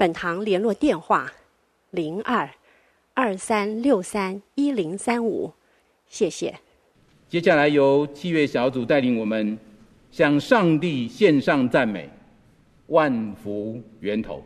本堂联络电话：零二二三六三一零三五，谢谢。接下来由七乐小组带领我们向上帝献上赞美，万福源头。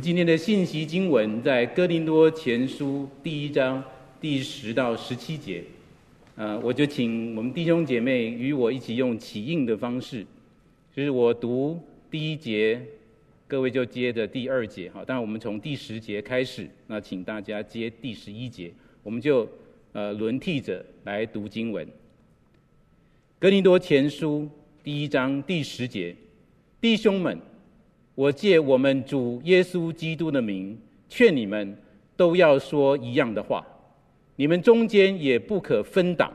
今天的信息经文在哥林多前书第一章第十到十七节。呃，我就请我们弟兄姐妹与我一起用起应的方式，就是我读第一节，各位就接着第二节，好，当然我们从第十节开始，那请大家接第十一节，我们就呃轮替着来读经文。哥林多前书第一章第十节，弟兄们，我借我们主耶稣基督的名，劝你们都要说一样的话。你们中间也不可分党，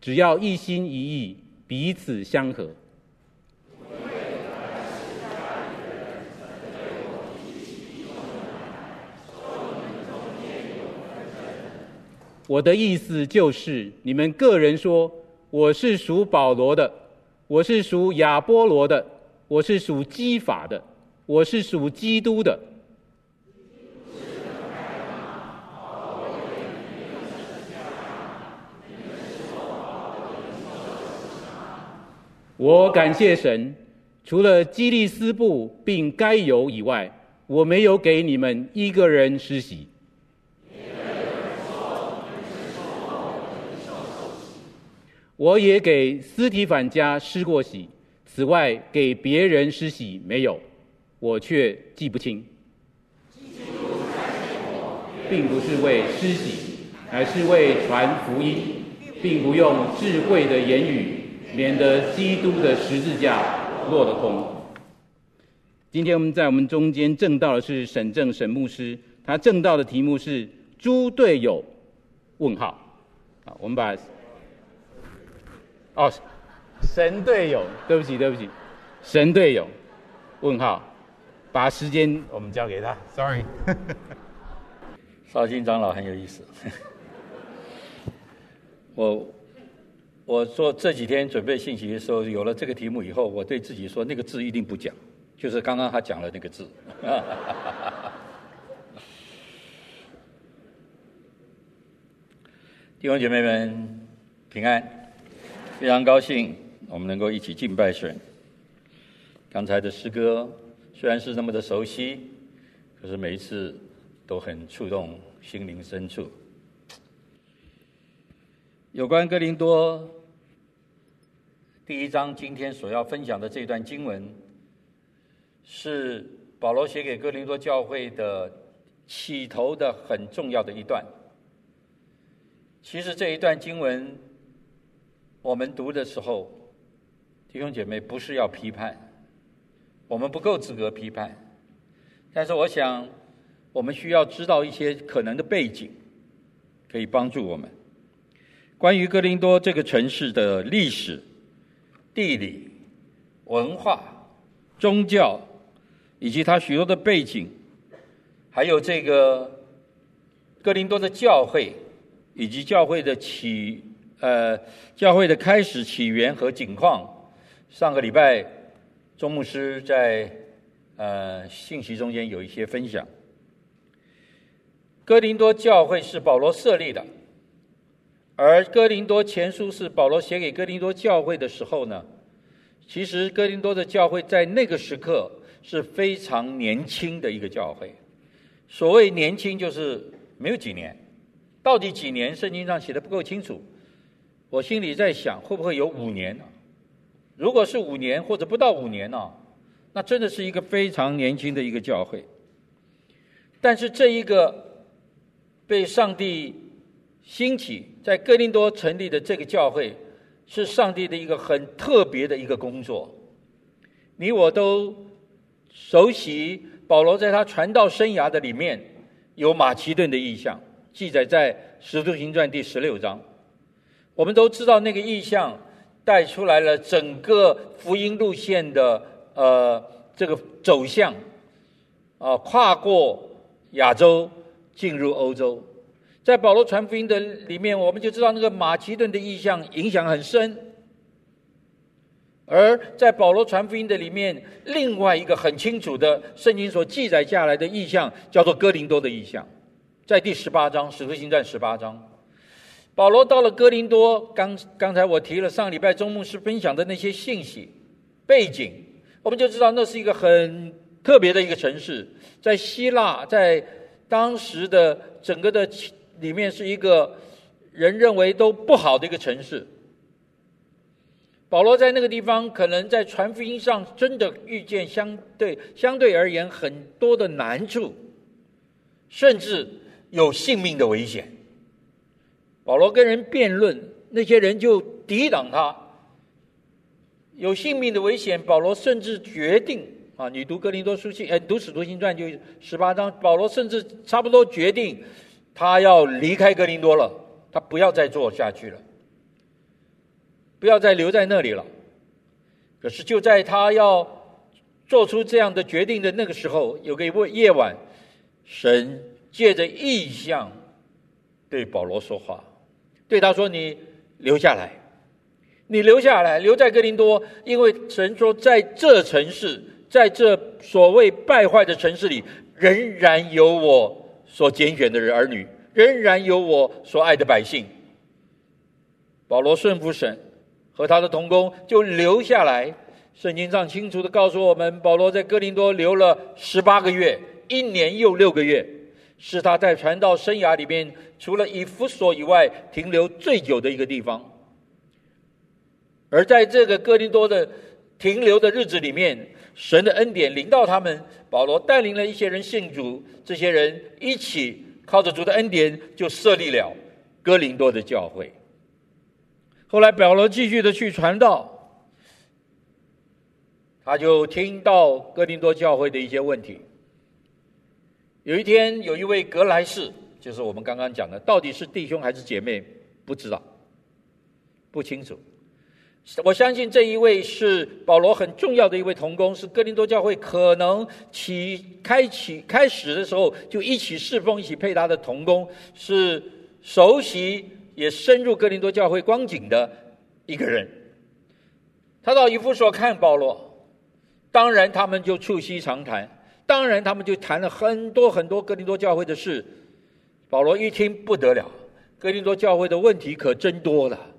只要一心一意，彼此相合。我的意思就是，你们个人说，我是属保罗的，我是属亚波罗的，我是属基法的，我是属基督的。我感谢神，除了基利斯布并该犹以外，我没有给你们一个人施洗。我也给斯提凡家施过洗，此外给别人施洗没有，我却记不清。并不是为施洗，而是为传福音，并不用智慧的言语。免得基督的十字架落了空。今天我们在我们中间证道的是沈正沈牧师，他证道的题目是“猪队友”问号。好，我们把哦，神队友，对不起对不起，神队友问号，把时间我们交给他。Sorry，绍兴长老很有意思，我。我说这几天准备信息的时候，有了这个题目以后，我对自己说那个字一定不讲，就是刚刚他讲了那个字。弟兄姐妹们平安，非常高兴我们能够一起敬拜神。刚才的诗歌虽然是那么的熟悉，可是每一次都很触动心灵深处。有关哥林多。第一章今天所要分享的这段经文，是保罗写给哥林多教会的起头的很重要的一段。其实这一段经文，我们读的时候，弟兄姐妹不是要批判，我们不够资格批判，但是我想，我们需要知道一些可能的背景，可以帮助我们。关于哥林多这个城市的历史。地理、文化、宗教，以及它许多的背景，还有这个哥林多的教会，以及教会的起呃教会的开始起源和景况。上个礼拜，钟牧师在呃信息中间有一些分享。哥林多教会是保罗设立的。而哥林多前书是保罗写给哥林多教会的时候呢，其实哥林多的教会在那个时刻是非常年轻的一个教会。所谓年轻，就是没有几年，到底几年？圣经上写的不够清楚。我心里在想，会不会有五年？如果是五年或者不到五年呢，那真的是一个非常年轻的一个教会。但是这一个被上帝兴起在哥林多成立的这个教会，是上帝的一个很特别的一个工作。你我都熟悉保罗在他传道生涯的里面有马其顿的意象，记载在《使徒行传》第十六章。我们都知道那个意象带出来了整个福音路线的呃这个走向，啊、跨过亚洲进入欧洲。在保罗传福音的里面，我们就知道那个马其顿的意象影响很深；而在保罗传福音的里面，另外一个很清楚的圣经所记载下来的意象，叫做哥林多的意象，在第十八章《使徒行传》十八章，保罗到了哥林多，刚刚才我提了上礼拜钟牧师分享的那些信息背景，我们就知道那是一个很特别的一个城市，在希腊，在当时的整个的里面是一个人认为都不好的一个城市。保罗在那个地方，可能在传福音上真的遇见相对相对而言很多的难处，甚至有性命的危险。保罗跟人辩论，那些人就抵挡他，有性命的危险。保罗甚至决定啊，你读哥林多书信，哎，读使徒行传就十八章，保罗甚至差不多决定，他要离开哥林多了，他不要再做下去了。不要再留在那里了。可是就在他要做出这样的决定的那个时候，有个夜晚，神借着异象对保罗说话，对他说：“你留下来，你留下来，留在哥林多，因为神说，在这城市，在这所谓败坏的城市里，仍然有我所拣选的人儿女，仍然有我所爱的百姓。”保罗顺服神。和他的同工就留下来。圣经上清楚的告诉我们，保罗在哥林多留了十八个月，一年又六个月，是他在传道生涯里面除了以弗所以外停留最久的一个地方。而在这个哥林多的停留的日子里面，神的恩典临到他们，保罗带领了一些人信主，这些人一起靠着主的恩典，就设立了哥林多的教会。后来保罗继续的去传道，他就听到哥林多教会的一些问题。有一天，有一位格莱士，就是我们刚刚讲的，到底是弟兄还是姐妹，不知道，不清楚。我相信这一位是保罗很重要的一位同工，是哥林多教会可能起开启开始的时候就一起侍奉、一起配搭的同工，是熟悉。也深入哥林多教会光景的一个人，他到以弗所看保罗，当然他们就促膝长谈，当然他们就谈了很多很多哥林多教会的事。保罗一听不得了，哥林多教会的问题可真多了。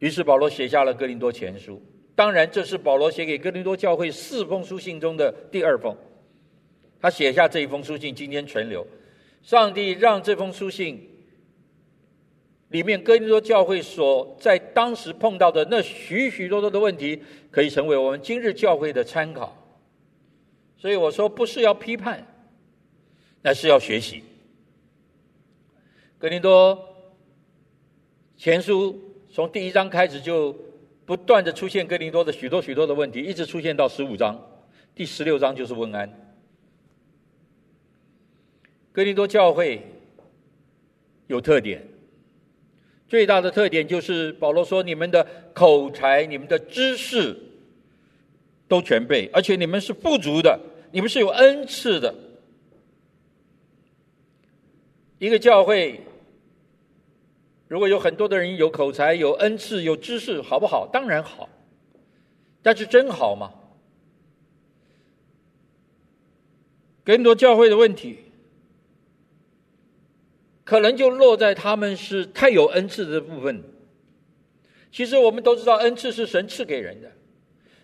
于是保罗写下了哥林多前书，当然这是保罗写给哥林多教会四封书信中的第二封，他写下这一封书信，今天存留。上帝让这封书信里面哥林多教会所在当时碰到的那许许多多的问题，可以成为我们今日教会的参考。所以我说，不是要批判，那是要学习。格林多前书从第一章开始就不断的出现格林多的许多许多的问题，一直出现到十五章，第十六章就是问安。格林多教会有特点，最大的特点就是保罗说：“你们的口才、你们的知识都全备，而且你们是富足的，你们是有恩赐的。”一个教会如果有很多的人有口才、有恩赐、有知识，好不好？当然好，但是真好吗？哥林多教会的问题。可能就落在他们是太有恩赐的部分。其实我们都知道，恩赐是神赐给人的，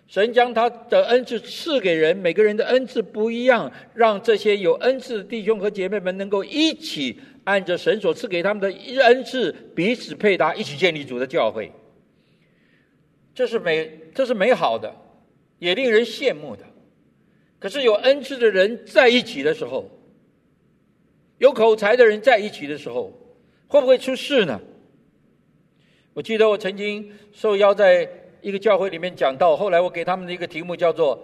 神将他的恩赐赐给人，每个人的恩赐不一样，让这些有恩赐的弟兄和姐妹们能够一起按着神所赐给他们的恩赐彼此配搭，一起建立主的教会。这是美，这是美好的，也令人羡慕的。可是有恩赐的人在一起的时候，有口才的人在一起的时候，会不会出事呢？我记得我曾经受邀在一个教会里面讲道，后来我给他们的一个题目叫做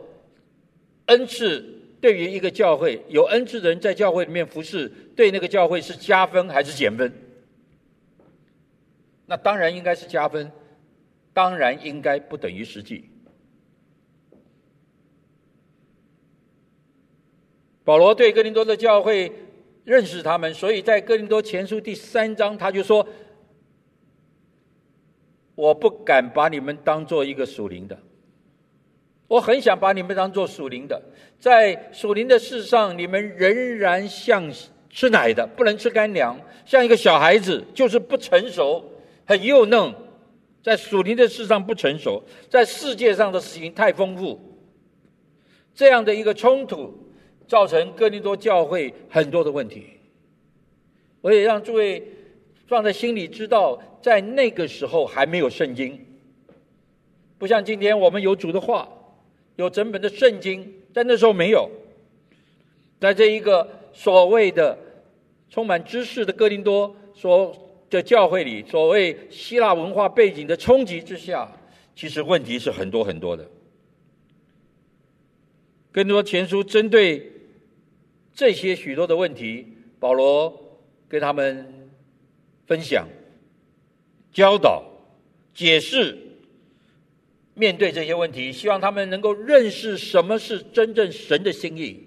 “恩赐对于一个教会，有恩赐的人在教会里面服侍，对那个教会是加分还是减分？”那当然应该是加分，当然应该不等于实际。保罗对哥林多的教会。认识他们，所以在哥林多前书第三章，他就说：“我不敢把你们当做一个属灵的，我很想把你们当做属灵的，在属灵的事上，你们仍然像吃奶的，不能吃干粮，像一个小孩子，就是不成熟，很幼嫩，在属灵的事上不成熟，在世界上的事情太丰富，这样的一个冲突，造成哥林多教会很多的问题。我也让诸位放在心里，知道在那个时候还没有圣经，不像今天我们有主的话，有整本的圣经，在那时候没有。在这一个所谓的充满知识的哥林多所的教会里，所谓希腊文化背景的冲击之下，其实问题是很多很多的。更多前书针对这些许多的问题，保罗跟他们分享、教导、解释，面对这些问题，希望他们能够认识什么是真正神的心意。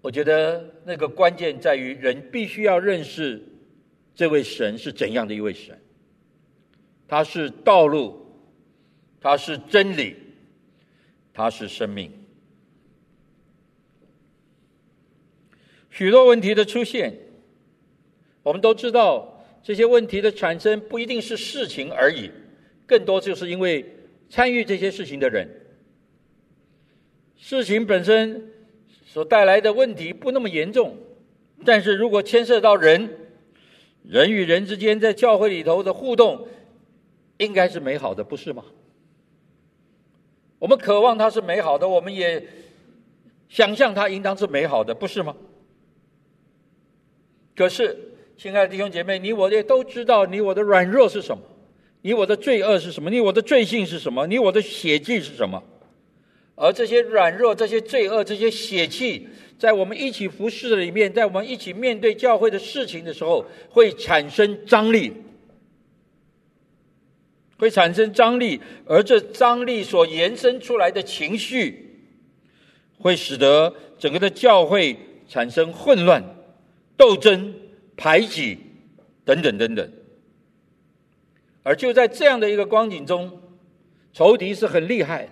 我觉得那个关键在于人必须要认识这位神是怎样的一位神。他是道路，他是真理，他是生命。许多问题的出现，我们都知道，这些问题的产生不一定是事情而已，更多就是因为参与这些事情的人。事情本身。所带来的问题不那么严重，但是如果牵涉到人，人与人之间在教会里头的互动，应该是美好的，不是吗？我们渴望它是美好的，我们也想象它应当是美好的，不是吗？可是，亲爱的弟兄姐妹，你我也都知道，你我的软弱是什么？你我的罪恶是什么？你我的罪性是什么？你我的血气是什么？而这些软弱、这些罪恶、这些血气，在我们一起服侍的里面，在我们一起面对教会的事情的时候，会产生张力，会产生张力，而这张力所延伸出来的情绪，会使得整个的教会产生混乱、斗争、排挤等等等等。而就在这样的一个光景中，仇敌是很厉害。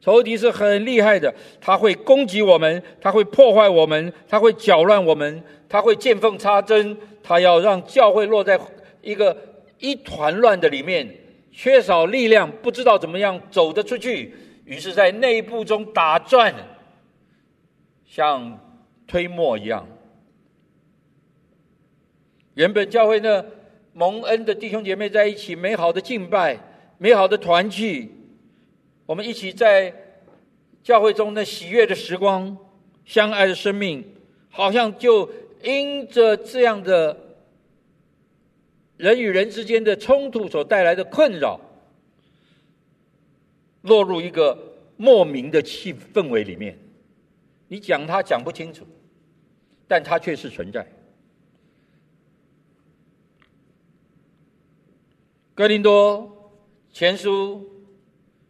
仇敌是很厉害的，他会攻击我们，他会破坏我们，他会搅乱我们，他会见缝插针，他要让教会落在一个一团乱的里面，缺少力量，不知道怎么样走得出去，于是，在内部中打转，像推磨一样。原本教会呢，蒙恩的弟兄姐妹在一起，美好的敬拜，美好的团聚。我们一起在教会中的喜悦的时光，相爱的生命，好像就因着这样的人与人之间的冲突所带来的困扰，落入一个莫名的气氛围里面。你讲他讲不清楚，但他确实存在。哥林多前书。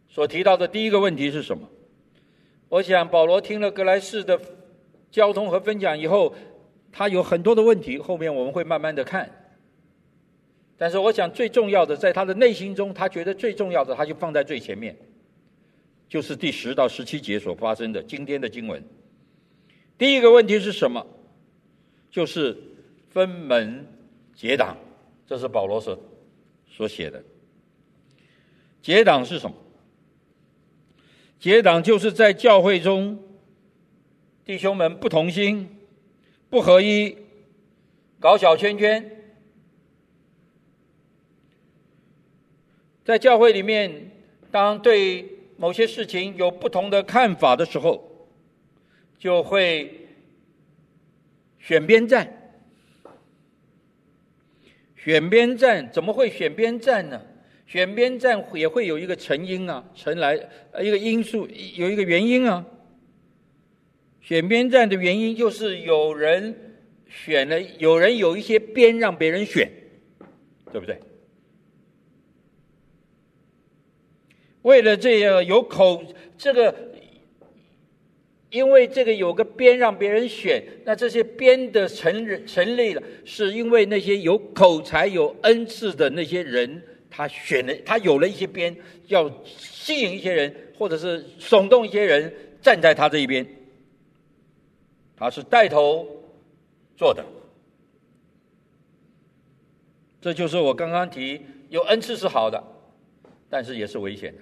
所提到的第一个问题是什么？我想保罗听了格莱士的交通和分享以后，他有很多的问题，后面我们会慢慢的看。但是我想最重要的，在他的内心中，他觉得最重要的，他就放在最前面，就是第十到十七节所发生的今天的经文。第一个问题是什么？就是分门结党，这是保罗所所写的。结党是什么？结党就是在教会中，弟兄们不同心、不合一，搞小圈圈。在教会里面，当对某些事情有不同的看法的时候，就会选边站。选边站，怎么会选边站呢？选边站也会有一个成因啊，成来一个因素，有一个原因啊。选边站的原因就是有人选了，有人有一些边让别人选，对不对？为了这个有口这个，因为这个有个边让别人选，那这些边的成成立了，是因为那些有口才、有恩赐的那些人。他选了，他有了一些边，要吸引一些人，或者是耸动一些人站在他这一边。他是带头做的，这就是我刚刚提有恩赐是好的，但是也是危险的。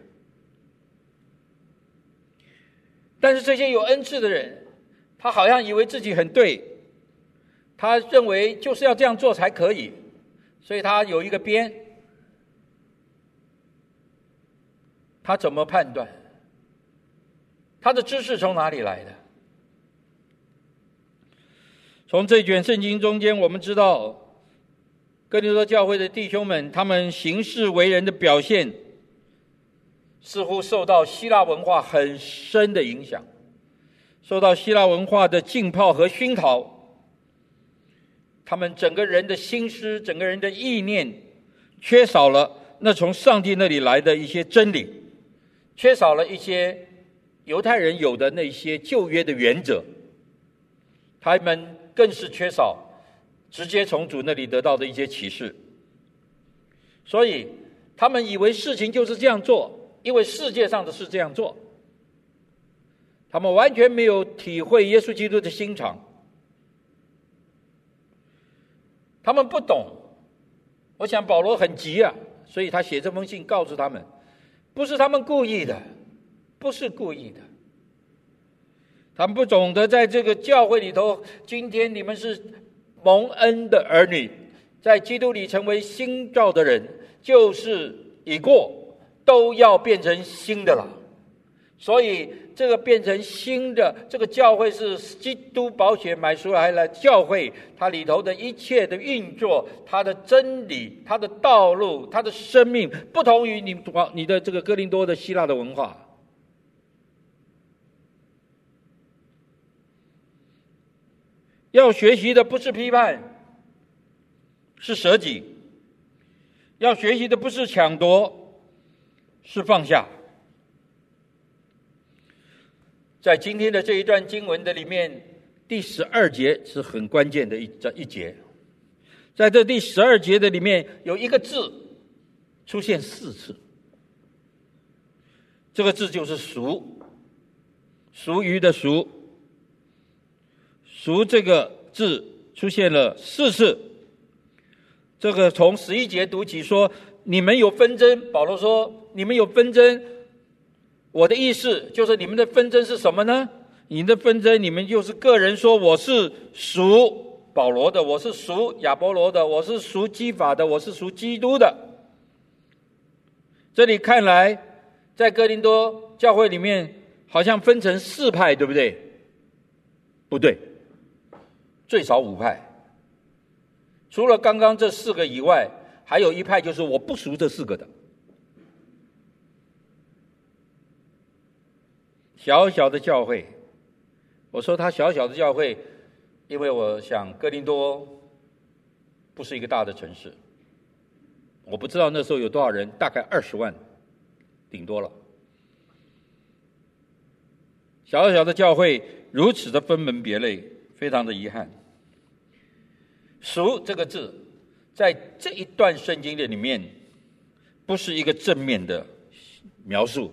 但是这些有恩赐的人，他好像以为自己很对，他认为就是要这样做才可以，所以他有一个边，他怎么判断？他的知识从哪里来的？从这卷圣经中间，我们知道。哥林多教会的弟兄们，他们行事为人的表现，似乎受到希腊文化很深的影响，受到希腊文化的浸泡和熏陶。他们整个人的心思，整个人的意念，缺少了那从上帝那里来的一些真理，缺少了一些犹太人有的那些旧约的原则，他们更是缺少。直接从主那里得到的一些启示，所以他们以为事情就是这样做，因为世界上的事这样做。他们完全没有体会耶稣基督的心肠，他们不懂。我想保罗很急啊，所以他写这封信告诉他们，不是他们故意的，不是故意的。他们不懂得在这个教会里头，今天你们是。蒙恩的儿女，在基督里成为新造的人，就是已过都要变成新的了。所以，这个变成新的这个教会是基督保险买出来了教会，它里头的一切的运作，它的真理，它的道路，它的生命，不同于你你的这个哥林多的希腊的文化。要学习的不是批判，是舍己；要学习的不是抢夺，是放下。在今天的这一段经文的里面，第十二节是很关键的一这一节。在这第十二节的里面，有一个字出现四次，这个字就是“俗”，俗语的“俗”。俗这个字出现了四次，这个从十一节读起说，你们有纷争。保罗说，你们有纷争。我的意思就是，你们的纷争是什么呢？你的纷争，你们就是个人说我是属保罗的，我是属亚波罗的，我是属基法的，我是属基督的。这里看来，在哥林多教会里面，好像分成四派，对不对？不对。最少五派，除了刚刚这四个以外，还有一派就是我不熟这四个的。小小的教会，我说他小小的教会，因为我想哥林多不是一个大的城市，我不知道那时候有多少人，大概二十万，顶多了。小小的教会如此的分门别类。非常的遗憾，“熟”这个字，在这一段圣经的里面，不是一个正面的描述，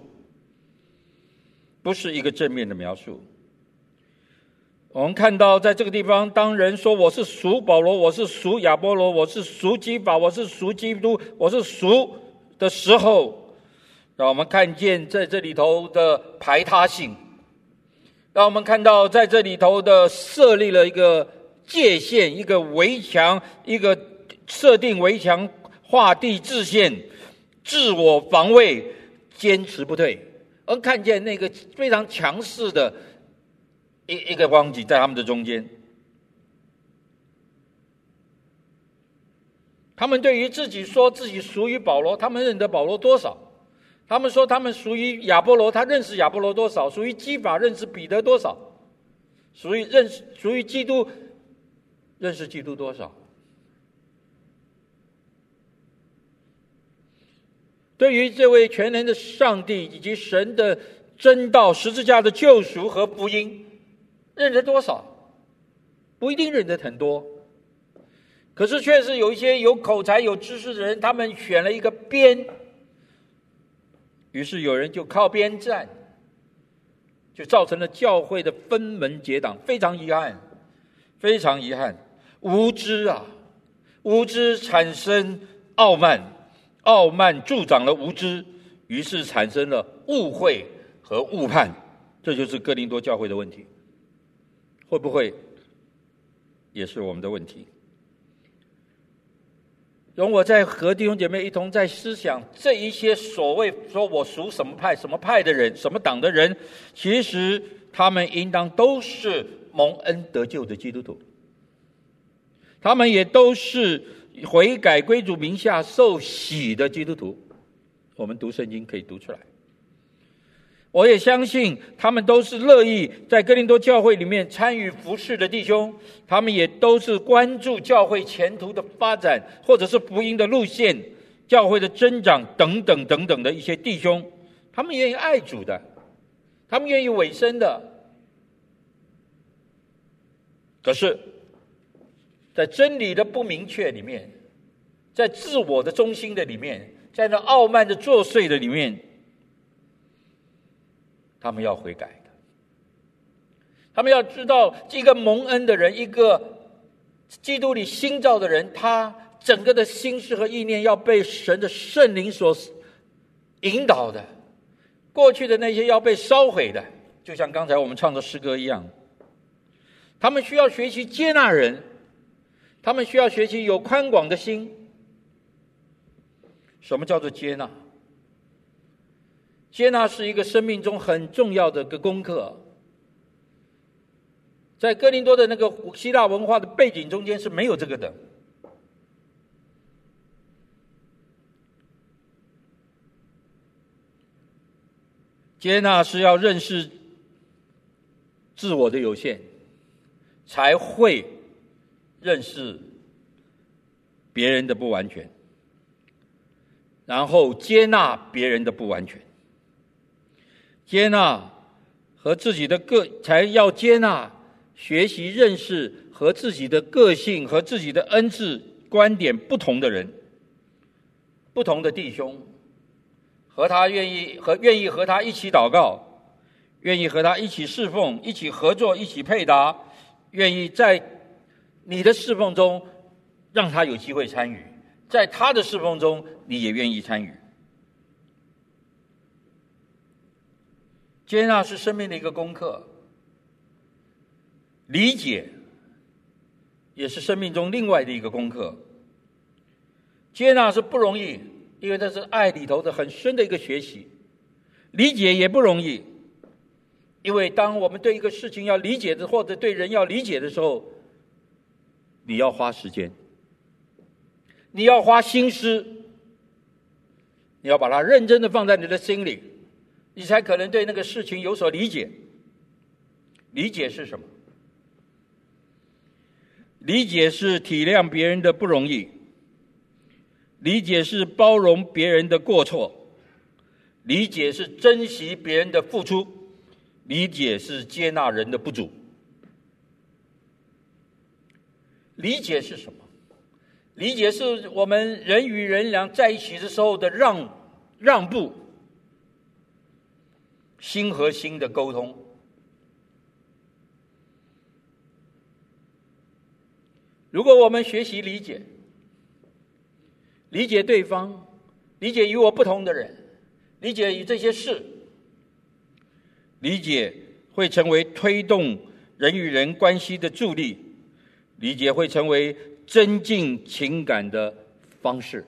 不是一个正面的描述。我们看到，在这个地方，当人说我是属保罗，我是属亚波罗，我是属基法，我是属基督，我是属的时候，让我们看见在这里头的排他性。让我们看到，在这里头的设立了一个界限，一个围墙，一个设定围墙，画地自限，自我防卫，坚持不退。而看见那个非常强势的一一个光景在他们的中间。他们对于自己说自己属于保罗，他们认得保罗多少？他们说他们属于亚波罗，他认识亚波罗多少？属于基法，认识彼得多少？属于认识属于基督，认识基督多少？对于这位全能的上帝以及神的真道、十字架的救赎和福音，认得多少？不一定认得很多，可是确实有一些有口才、有知识的人，他们选了一个边。于是有人就靠边站，就造成了教会的分门结党，非常遗憾，非常遗憾，无知啊，无知产生傲慢，傲慢助长了无知，于是产生了误会和误判，这就是哥林多教会的问题。会不会也是我们的问题？容我再和弟兄姐妹一同在思想这一些所谓说我属什么派、什么派的人、什么党的人，其实他们应当都是蒙恩得救的基督徒，他们也都是。悔改归主名下受洗的基督徒，我们读圣经可以读出来。我也相信他们都是乐意在哥林多教会里面参与服事的弟兄，他们也都是关注教会前途的发展，或者是福音的路线、教会的增长等等等等的一些弟兄，他们愿意爱主的，他们愿意委身的。可是。在真理的不明确里面，在自我的中心的里面，在那傲慢的作祟的里面，他们要悔改的。他们要知道，一个蒙恩的人，一个基督里新造的人，他整个的心思和意念要被神的圣灵所引导的。过去的那些要被烧毁的，就像刚才我们唱的诗歌一样。他们需要学习接纳人。他们需要学习有宽广的心。什么叫做接纳？接纳是一个生命中很重要的个功课。在哥林多的那个希腊文化的背景中间是没有这个的。接纳是要认识自我的有限，才会。认识别人的不完全，然后接纳别人的不完全，接纳和自己的个才要接纳，学习认识和自己的个性和自己的恩赐观点不同的人，不同的弟兄，和他愿意和愿意和他一起祷告，愿意和他一起侍奉，一起合作，一起配搭，愿意在。你的侍奉中，让他有机会参与；在他的侍奉中，你也愿意参与。接纳是生命的一个功课，理解也是生命中另外的一个功课。接纳是不容易，因为这是爱里头的很深的一个学习；理解也不容易，因为当我们对一个事情要理解的，或者对人要理解的时候。你要花时间，你要花心思，你要把它认真的放在你的心里，你才可能对那个事情有所理解。理解是什么？理解是体谅别人的不容易，理解是包容别人的过错，理解是珍惜别人的付出，理解是接纳人的不足。理解是什么？理解是我们人与人两在一起的时候的让让步，心和心的沟通。如果我们学习理解，理解对方，理解与我不同的人，理解与这些事，理解会成为推动人与人关系的助力。理解会成为增进情感的方式。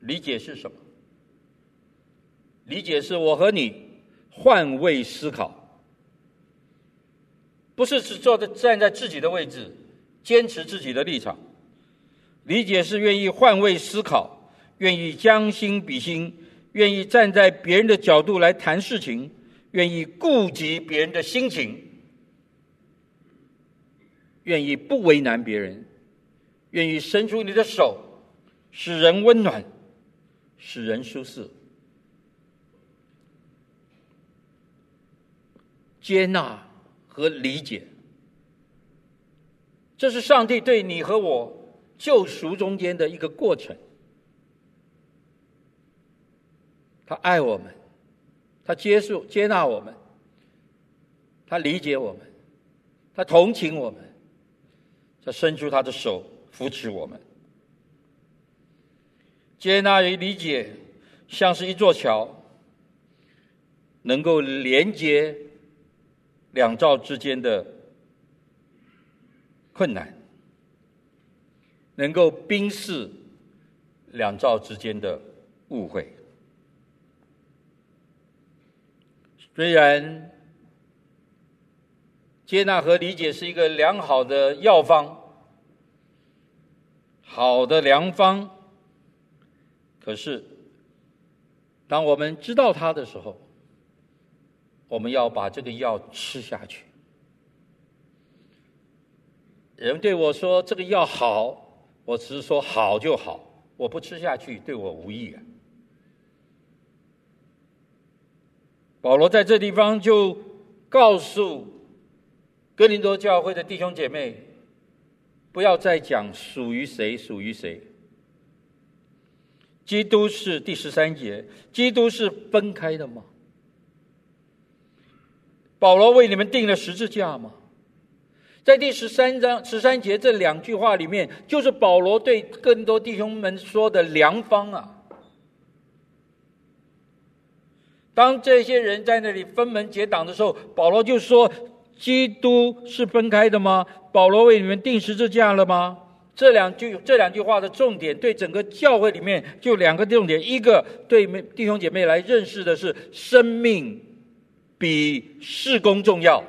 理解是什么？理解是我和你换位思考，不是只坐在站在自己的位置，坚持自己的立场。理解是愿意换位思考，愿意将心比心，愿意站在别人的角度来谈事情，愿意顾及别人的心情。愿意不为难别人，愿意伸出你的手，使人温暖，使人舒适，接纳和理解，这是上帝对你和我救赎中间的一个过程。他爱我们，他接受接纳我们，他理解我们，他同情我们。他伸出他的手扶持我们。接纳与理解，像是一座桥，能够连接两造之间的困难，能够冰释两造之间的误会。虽然接纳和理解是一个良好的药方，好的良方，可是当我们知道它的时候，我们要把这个药吃下去。人对我说这个药好，我只是说好就好，我不吃下去对我无益啊。保罗在这地方就告诉哥林多教会的弟兄姐妹，不要再讲属于谁属于谁。基督是第十三节，基督是分开的吗？保罗为你们定了十字架吗？在第十三章十三节这两句话里面，就是保罗对更多弟兄们说的良方啊。当这些人在那里分门结党的时候，保罗就说：“基督是分开的吗？保罗为你们钉十字架了吗？”这两句这两句话的重点，对整个教会里面就两个重点：一个对弟兄姐妹来认识的是生命比事工重要，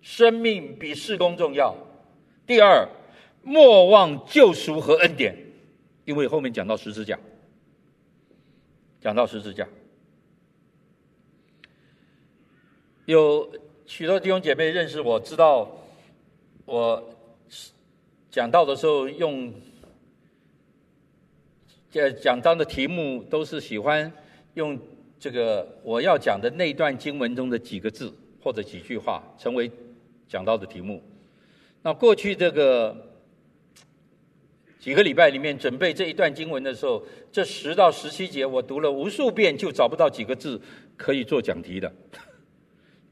生命比事工重要；第二，莫忘救赎和恩典，因为后面讲到十字架。讲到十字架，有许多弟兄姐妹认识我，知道我讲道的时候用这讲章的题目都是喜欢用这个我要讲的那段经文中的几个字或者几句话成为讲道的题目。那过去这个。几个礼拜里面准备这一段经文的时候，这十到十七节我读了无数遍，就找不到几个字可以做讲题的，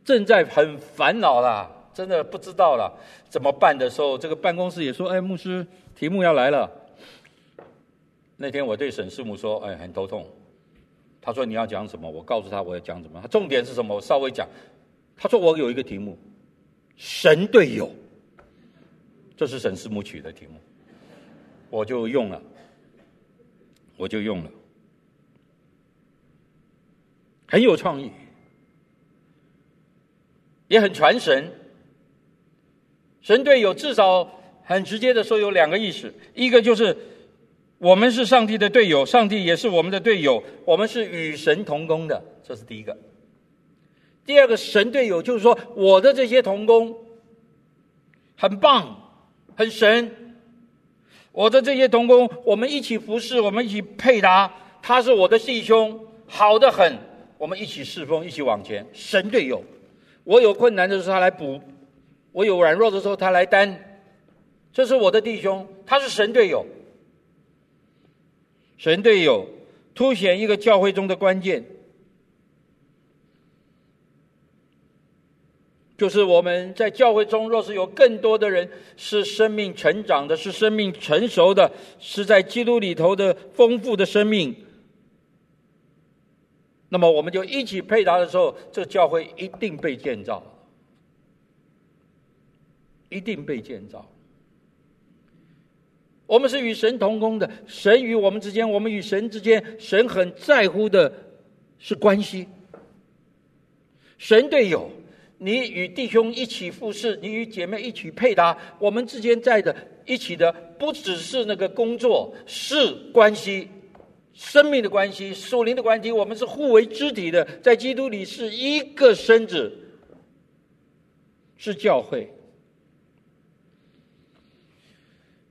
正在很烦恼啦，真的不知道了怎么办的时候，这个办公室也说：“哎，牧师，题目要来了。”那天我对沈师母说：“哎，很头痛。”他说：“你要讲什么？”我告诉他我要讲什么。他重点是什么？我稍微讲。他说：“我有一个题目，神队友。”这是沈师母取的题目。我就用了，我就用了，很有创意，也很传神。神队友至少很直接的说有两个意思：一个就是我们是上帝的队友，上帝也是我们的队友，我们是与神同工的，这是第一个。第二个神队友就是说我的这些同工很棒，很神。我的这些同工，我们一起服侍，我们一起配搭。他是我的弟兄，好的很。我们一起侍奉，一起往前。神队友，我有困难的时候他来补，我有软弱的时候他来担。这是我的弟兄，他是神队友。神队友凸显一个教会中的关键。就是我们在教会中，若是有更多的人是生命成长的，是生命成熟的，是在基督里头的丰富的生命，那么我们就一起配搭的时候，这教会一定被建造，一定被建造。我们是与神同工的，神与我们之间，我们与神之间，神很在乎的是关系，神队友。你与弟兄一起服侍，你与姐妹一起配搭，我们之间在的一起的不只是那个工作，是关系，生命的关系，属灵的关系。我们是互为肢体的，在基督里是一个身子，是教会。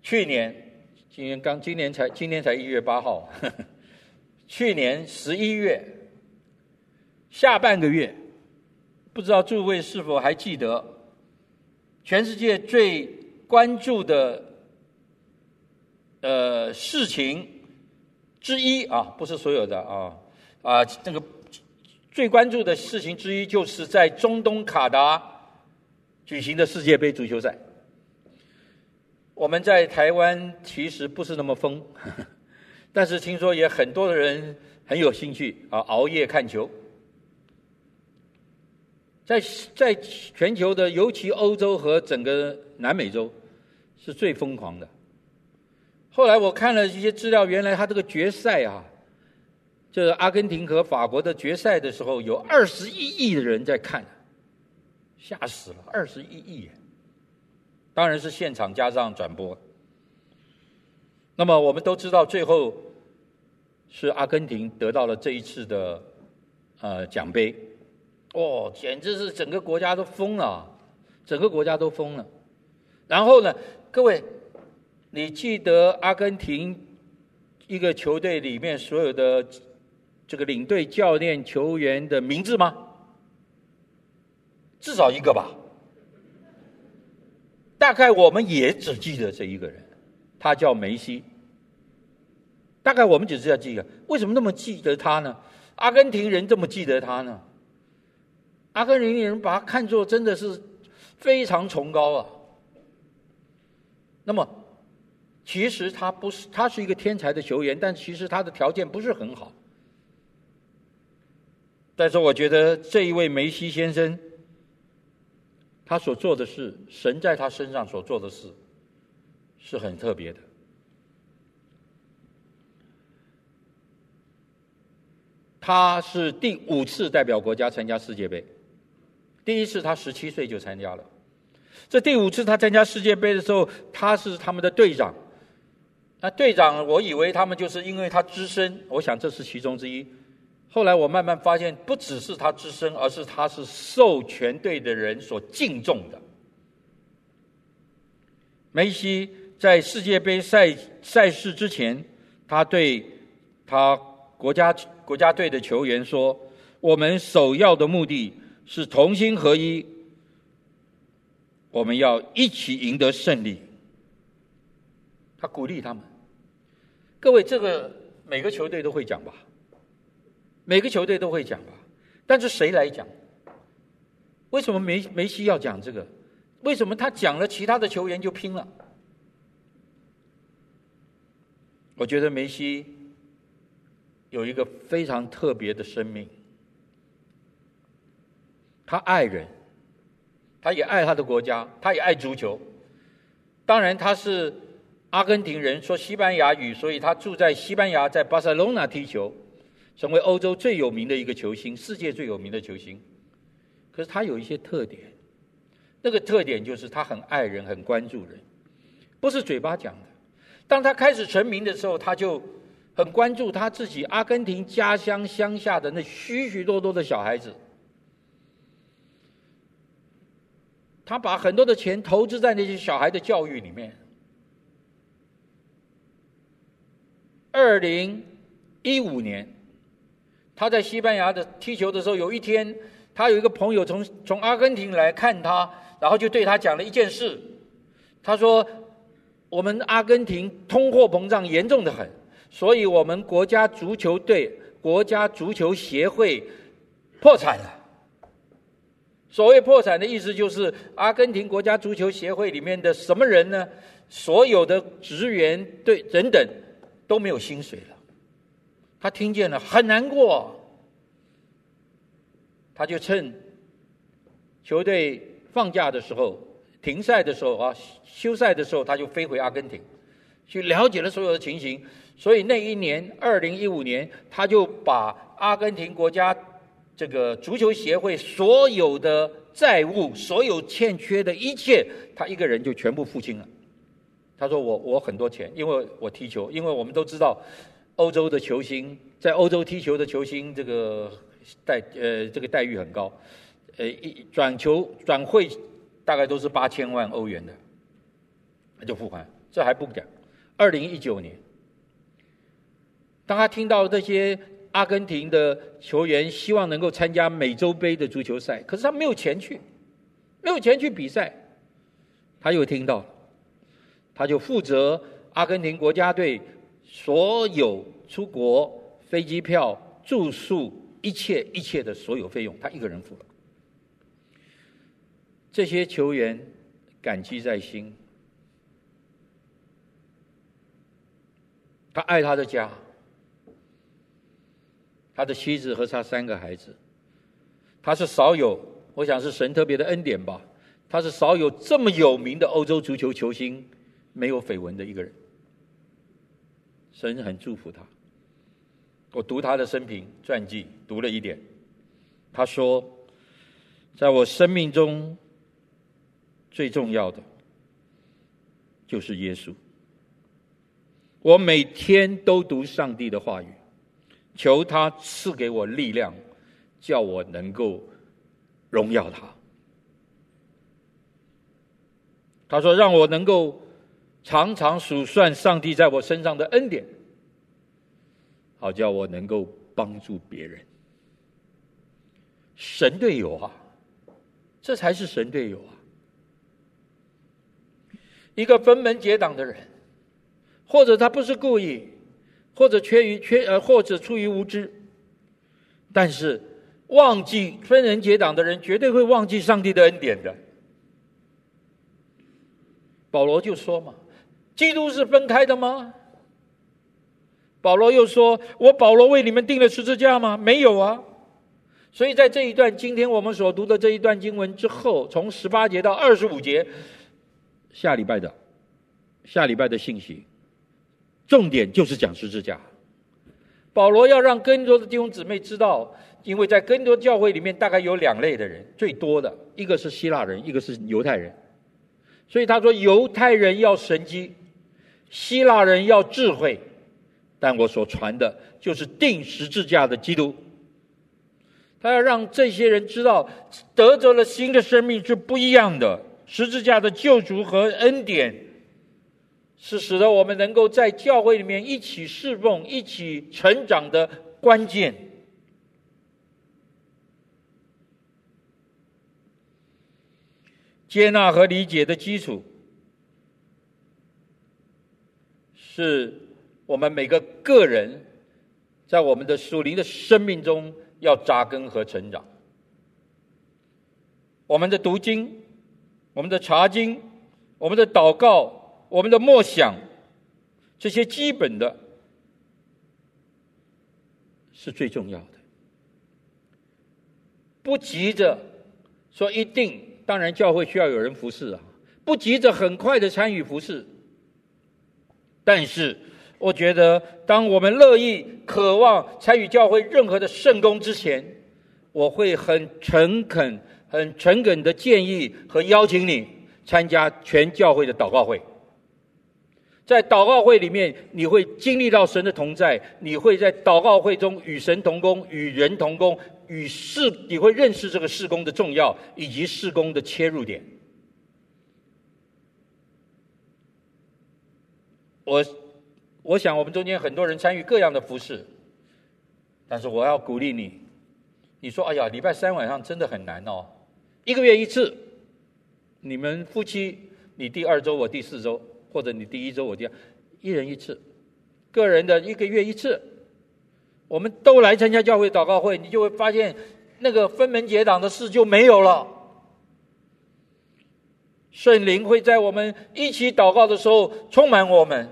去年，今年刚，今年才，今年才一月八号，呵呵，去年十一月下半个月。不知道诸位是否还记得，全世界最关注的呃事情之一啊，不是所有的啊啊，这个最关注的事情之一，就是在中东卡达举行的世界杯足球赛。我们在台湾其实不是那么疯，但是听说也很多的人很有兴趣啊，熬夜看球。在在全球的，尤其欧洲和整个南美洲，是最疯狂的。后来我看了一些资料，原来他这个决赛啊，就是阿根廷和法国的决赛的时候，有二十一亿的人在看，吓死了，二十一亿！当然是现场加上转播。那么我们都知道，最后是阿根廷得到了这一次的呃奖杯。哦，简直是整个国家都疯了，整个国家都疯了。然后呢，各位，你记得阿根廷一个球队里面所有的这个领队、教练、球员的名字吗？至少一个吧。大概我们也只记得这一个人，他叫梅西。大概我们只是要记得，为什么那么记得他呢？阿根廷人这么记得他呢？阿根廷人把他看作真的是非常崇高啊。那么，其实他不是，他是一个天才的球员，但其实他的条件不是很好。但是我觉得这一位梅西先生，他所做的事，神在他身上所做的事，是很特别的。他是第五次代表国家参加世界杯。第一次他十七岁就参加了，这第五次他参加世界杯的时候，他是他们的队长。那队长，我以为他们就是因为他资深，我想这是其中之一。后来我慢慢发现，不只是他资深，而是他是受全队的人所敬重的。梅西在世界杯赛赛事之前，他对他国家国家队的球员说：“我们首要的目的。”是同心合一，我们要一起赢得胜利。他鼓励他们。各位，这个每个球队都会讲吧？每个球队都会讲吧？但是谁来讲？为什么梅梅西要讲这个？为什么他讲了，其他的球员就拼了？我觉得梅西有一个非常特别的生命。他爱人，他也爱他的国家，他也爱足球。当然，他是阿根廷人，说西班牙语，所以他住在西班牙，在巴塞隆纳踢球，成为欧洲最有名的一个球星，世界最有名的球星。可是他有一些特点，那个特点就是他很爱人，很关注人，不是嘴巴讲的。当他开始成名的时候，他就很关注他自己阿根廷家乡乡下的那许许多多的小孩子。他把很多的钱投资在那些小孩的教育里面。二零一五年，他在西班牙的踢球的时候，有一天，他有一个朋友从从阿根廷来看他，然后就对他讲了一件事。他说：“我们阿根廷通货膨胀严重的很，所以我们国家足球队、国家足球协会破产了。”所谓破产的意思，就是阿根廷国家足球协会里面的什么人呢？所有的职员对等等都没有薪水了。他听见了，很难过。他就趁球队放假的时候、停赛的时候啊、休赛的时候，他就飞回阿根廷，去了解了所有的情形。所以那一年，二零一五年，他就把阿根廷国家。这个足球协会所有的债务，所有欠缺的一切，他一个人就全部付清了。他说：“我我很多钱，因为我踢球，因为我们都知道，欧洲的球星在欧洲踢球的球星，这个待呃这个待遇很高，呃一转球转会大概都是八千万欧元的，那就付款。这还不讲，二零一九年，当他听到这些。”阿根廷的球员希望能够参加美洲杯的足球赛，可是他没有钱去，没有钱去比赛。他又听到，他就负责阿根廷国家队所有出国飞机票、住宿一切一切的所有费用，他一个人付了。这些球员感激在心。他爱他的家，他的妻子和他三个孩子。他是少有，我想是神特别的恩典吧。他是少有这么有名的欧洲足球球星没有绯闻的一个人。神很祝福他。我读他的生平传记，读了一点。他说，在我生命中最重要的就是耶稣。我每天都读上帝的话语，求他赐给我力量，叫我能够荣耀他。他说，让我能够常常数算上帝在我身上的恩典。好叫我能够帮助别人，神队友啊，这才是神队友啊！一个分门结党的人，或者他不是故意，或者缺于缺呃，或者出于无知，但是忘记分门结党的人，绝对会忘记上帝的恩典的。保罗就说嘛：“基督是分开的吗？”保罗又说：“我保罗为你们定了十字架吗？没有啊。所以在这一段今天我们所读的这一段经文之后，从十八节到二十五节，下礼拜的下礼拜的信息，重点就是讲十字架。保罗要让更多的弟兄姊妹知道，因为在更多教会里面，大概有两类的人，最多的一个是希腊人，一个是犹太人。所以他说，犹太人要神迹，希腊人要智慧。”但我所传的就是钉十字架的基督。他要让这些人知道，得着了新的生命是不一样的。十字架的救赎和恩典，是使得我们能够在教会里面一起侍奉、一起成长的关键。接纳和理解的基础是。我们每个个人，在我们的属灵的生命中要扎根和成长。我们的读经、我们的查经、我们的祷告、我们的默想，这些基本的，是最重要的。不急着说一定，当然教会需要有人服侍啊，不急着很快的参与服侍，但是。我觉得，当我们乐意、渴望参与教会任何的圣工之前，我会很诚恳、很诚恳的建议和邀请你参加全教会的祷告会。在祷告会里面，你会经历到神的同在，你会在祷告会中与神同工、与人同工、与事，你会认识这个事工的重要以及事工的切入点。我。我想，我们中间很多人参与各样的服事，但是我要鼓励你。你说：“哎呀，礼拜三晚上真的很难哦，一个月一次。你们夫妻，你第二周，我第四周，或者你第一周，我第二，一人一次，个人的一个月一次。我们都来参加教会祷告会，你就会发现那个分门结党的事就没有了。圣灵会在我们一起祷告的时候充满我们。”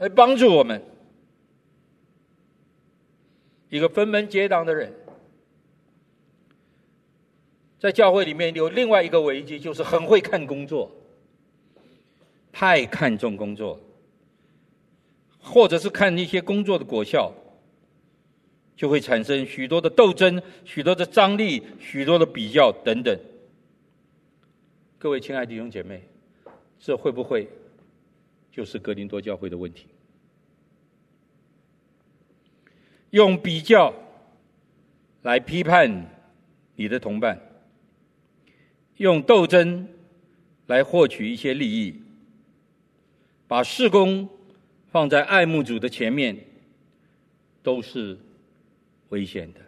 来帮助我们。一个分门结党的人，在教会里面有另外一个危机，就是很会看工作，太看重工作，或者是看一些工作的果效，就会产生许多的斗争、许多的张力、许多的比较等等。各位亲爱的弟兄姐妹，这会不会？就是格林多教会的问题，用比较来批判你的同伴，用斗争来获取一些利益，把事工放在爱慕主的前面，都是危险的。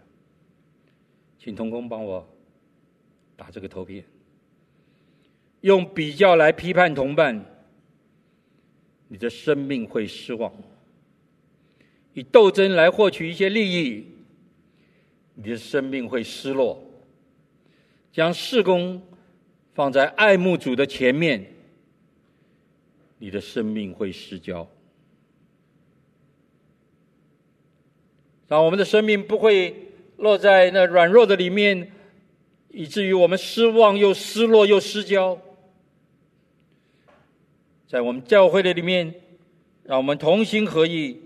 请同工帮我打这个图片，用比较来批判同伴。你的生命会失望，以斗争来获取一些利益，你的生命会失落。将事工放在爱慕主的前面，你的生命会失焦。让我们的生命不会落在那软弱的里面，以至于我们失望又失落又失焦。在我们教会的里面，让我们同心合意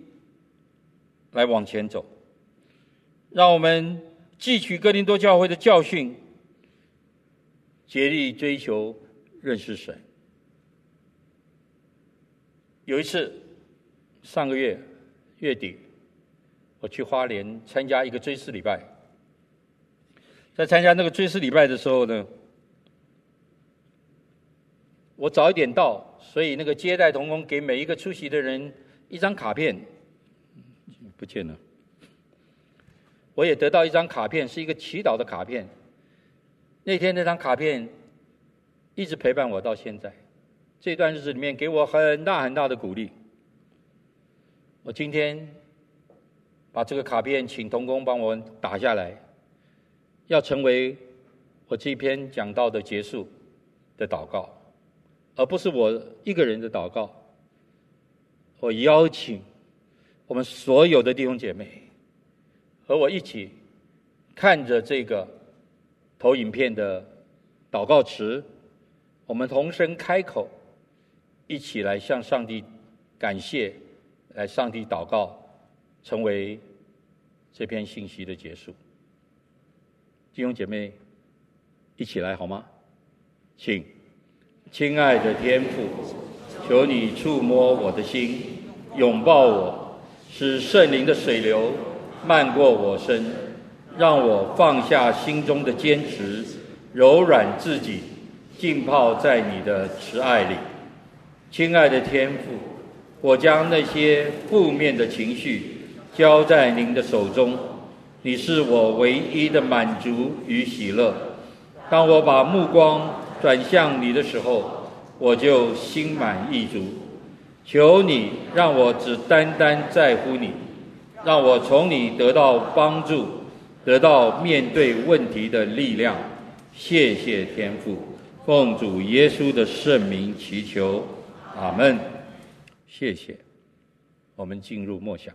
来往前走。让我们汲取哥林多教会的教训，竭力追求认识神。有一次，上个月月底，我去花莲参加一个追思礼拜。在参加那个追思礼拜的时候呢，我早一点到，所以那个接待同工给每一个出席的人一张卡片，不见了。我也得到一张卡片，是一个祈祷的卡片。那天那张卡片一直陪伴我到现在。这段日子里面给我很大很大的鼓励。我今天把这个卡片请童工帮我打下来，要成为我这篇讲道的结束的祷告，而不是我一个人的祷告。我邀请我们所有的弟兄姐妹。和我一起看着这个投影片的祷告词，我们同声开口，一起来向上帝感谢，来上帝祷告，成为这篇信息的结束。弟兄姐妹，一起来好吗？请，亲爱的天父，求你触摸我的心，拥抱我，使圣灵的水流。漫过我身，让我放下心中的坚持，柔软自己，浸泡在你的慈爱里。亲爱的天父，我将那些负面的情绪交在您的手中，你是我唯一的满足与喜乐。当我把目光转向你的时候，我就心满意足。求你让我只单单在乎你。让我从你得到帮助，得到面对问题的力量。谢谢天父，奉主耶稣的圣名祈求，阿门。谢谢。我们进入默想。